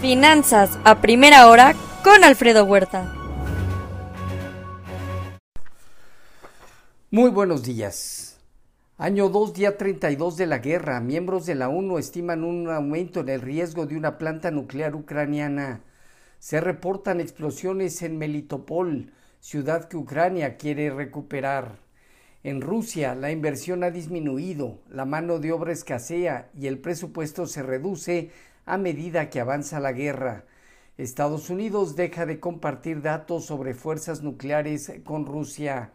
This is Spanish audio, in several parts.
Finanzas a primera hora con Alfredo Huerta. Muy buenos días. Año 2, día 32 de la guerra. Miembros de la ONU estiman un aumento en el riesgo de una planta nuclear ucraniana. Se reportan explosiones en Melitopol, ciudad que Ucrania quiere recuperar. En Rusia la inversión ha disminuido, la mano de obra escasea y el presupuesto se reduce a medida que avanza la guerra. Estados Unidos deja de compartir datos sobre fuerzas nucleares con Rusia.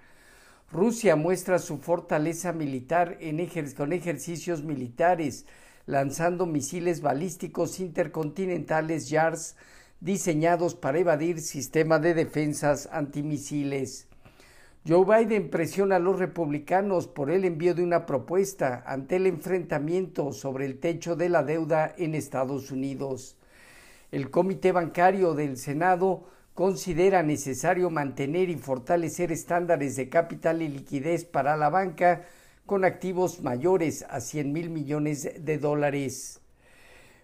Rusia muestra su fortaleza militar en con ejercicios militares, lanzando misiles balísticos intercontinentales JARS diseñados para evadir sistema de defensas antimisiles. Joe Biden presiona a los republicanos por el envío de una propuesta ante el enfrentamiento sobre el techo de la deuda en Estados Unidos. El Comité Bancario del Senado considera necesario mantener y fortalecer estándares de capital y liquidez para la banca con activos mayores a 100 mil millones de dólares.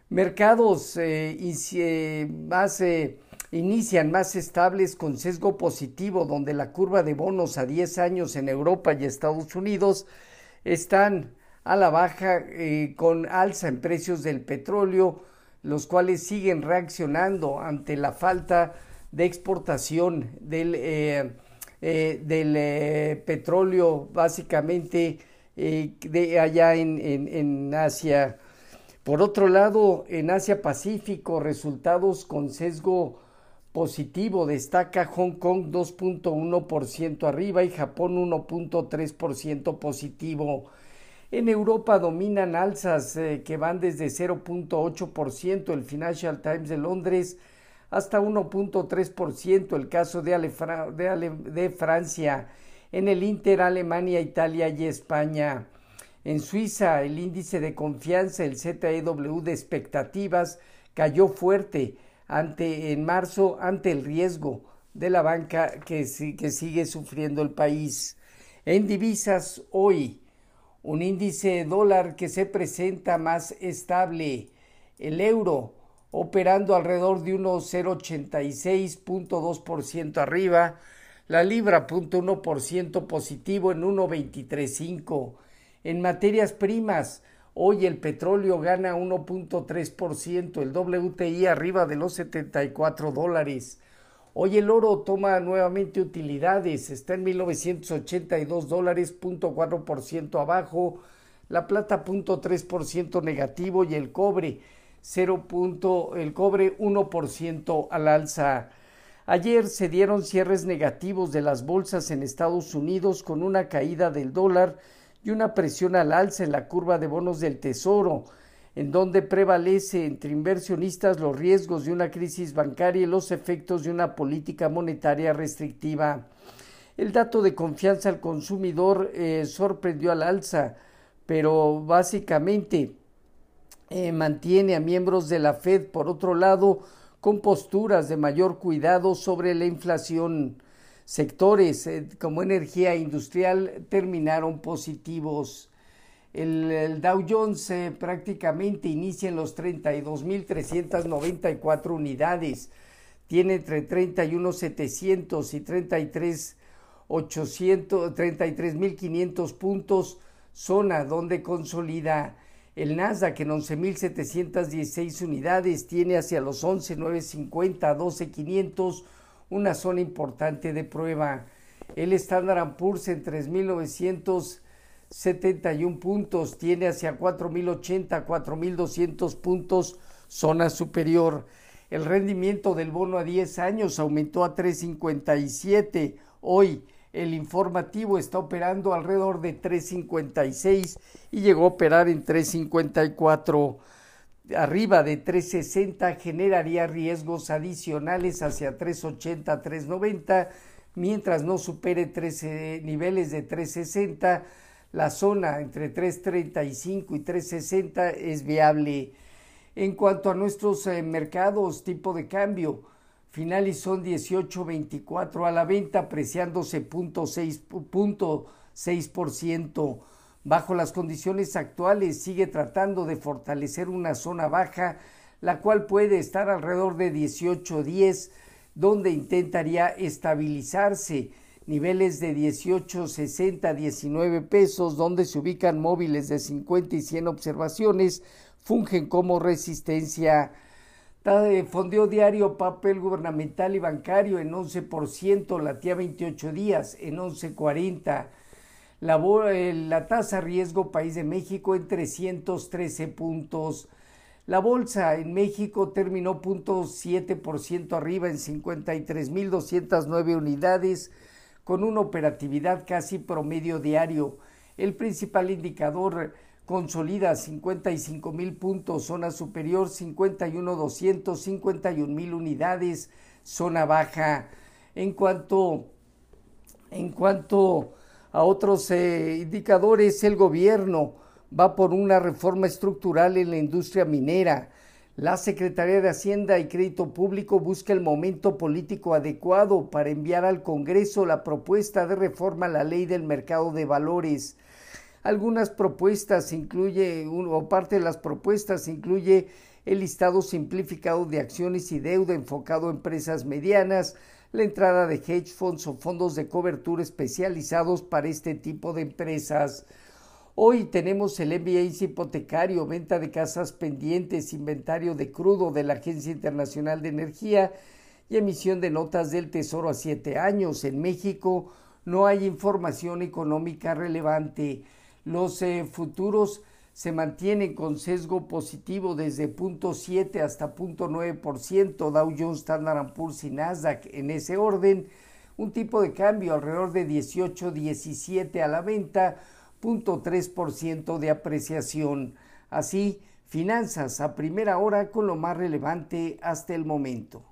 Mercados eh, eh, más eh, inician más estables con sesgo positivo, donde la curva de bonos a 10 años en Europa y Estados Unidos están a la baja eh, con alza en precios del petróleo, los cuales siguen reaccionando ante la falta de exportación del, eh, eh, del petróleo básicamente de allá en, en Asia. Por otro lado, en Asia Pacífico, resultados con sesgo positivo destaca Hong Kong 2.1% arriba y Japón 1.3% positivo. En Europa dominan alzas eh, que van desde 0.8% el Financial Times de Londres hasta 1.3% el caso de, de Francia, en el Inter Alemania, Italia y España. En Suiza el índice de confianza, el ZEW de expectativas, cayó fuerte ante, en marzo ante el riesgo de la banca que, que sigue sufriendo el país. En divisas hoy, un índice dólar que se presenta más estable, el euro operando alrededor de unos 0,86.2% arriba, la libra ciento positivo en 1,235. En materias primas, Hoy el petróleo gana 1.3%, el WTI arriba de los 74 dólares. Hoy el oro toma nuevamente utilidades, está en 1982 dólares, 0.4% abajo, la plata 0.3% negativo y el cobre 0. el cobre 1% al alza. Ayer se dieron cierres negativos de las bolsas en Estados Unidos con una caída del dólar y una presión al alza en la curva de bonos del Tesoro, en donde prevalece entre inversionistas los riesgos de una crisis bancaria y los efectos de una política monetaria restrictiva. El dato de confianza al consumidor eh, sorprendió al alza, pero básicamente eh, mantiene a miembros de la Fed, por otro lado, con posturas de mayor cuidado sobre la inflación sectores eh, como energía industrial terminaron positivos. El, Dow Jones eh, prácticamente inicia en los 32.394 unidades. Tiene entre 31.700 y 33.500 puntos, zona donde consolida el Nasdaq en 11.716 unidades, tiene hacia los 11.950, 12.500 una zona importante de prueba. El Standard Poor's en 3.971 puntos tiene hacia 4.080, 4.200 puntos, zona superior. El rendimiento del bono a 10 años aumentó a 3.57. Hoy el informativo está operando alrededor de 3.56 y llegó a operar en 3.54 arriba de 360 generaría riesgos adicionales hacia 380, 390, mientras no supere 13 niveles de 360, la zona entre 335 y 360 es viable. En cuanto a nuestros eh, mercados, tipo de cambio, finalizó en 18.24 a la venta, apreciándose 0.6%. Bajo las condiciones actuales sigue tratando de fortalecer una zona baja la cual puede estar alrededor de 18.10, donde intentaría estabilizarse niveles de 18, 60, 19 pesos, donde se ubican móviles de 50 y 100 observaciones, fungen como resistencia. Fondeo diario, papel gubernamental y bancario en 11%, la tía 28 días en 11.40. La, eh, la tasa riesgo país de México en 313 puntos. La bolsa en México terminó 0.7% arriba en 53.209 unidades con una operatividad casi promedio diario. El principal indicador consolida 55 mil puntos, zona superior 51 200, 51 mil unidades, zona baja. En cuanto, en cuanto a otros eh, indicadores, el gobierno va por una reforma estructural en la industria minera. La Secretaría de Hacienda y Crédito Público busca el momento político adecuado para enviar al Congreso la propuesta de reforma a la ley del mercado de valores. Algunas propuestas incluye, o parte de las propuestas incluye el listado simplificado de acciones y deuda enfocado a empresas medianas, la entrada de hedge funds o fondos de cobertura especializados para este tipo de empresas. Hoy tenemos el MBA hipotecario, venta de casas pendientes, inventario de crudo de la Agencia Internacional de Energía y emisión de notas del Tesoro a siete años. En México no hay información económica relevante. Los eh, futuros se mantienen con sesgo positivo desde 0.7 hasta 0.9%, Dow Jones, Standard Poor's y Nasdaq en ese orden, un tipo de cambio alrededor de 18, 17 a la venta, 0.3% de apreciación. Así, finanzas a primera hora con lo más relevante hasta el momento.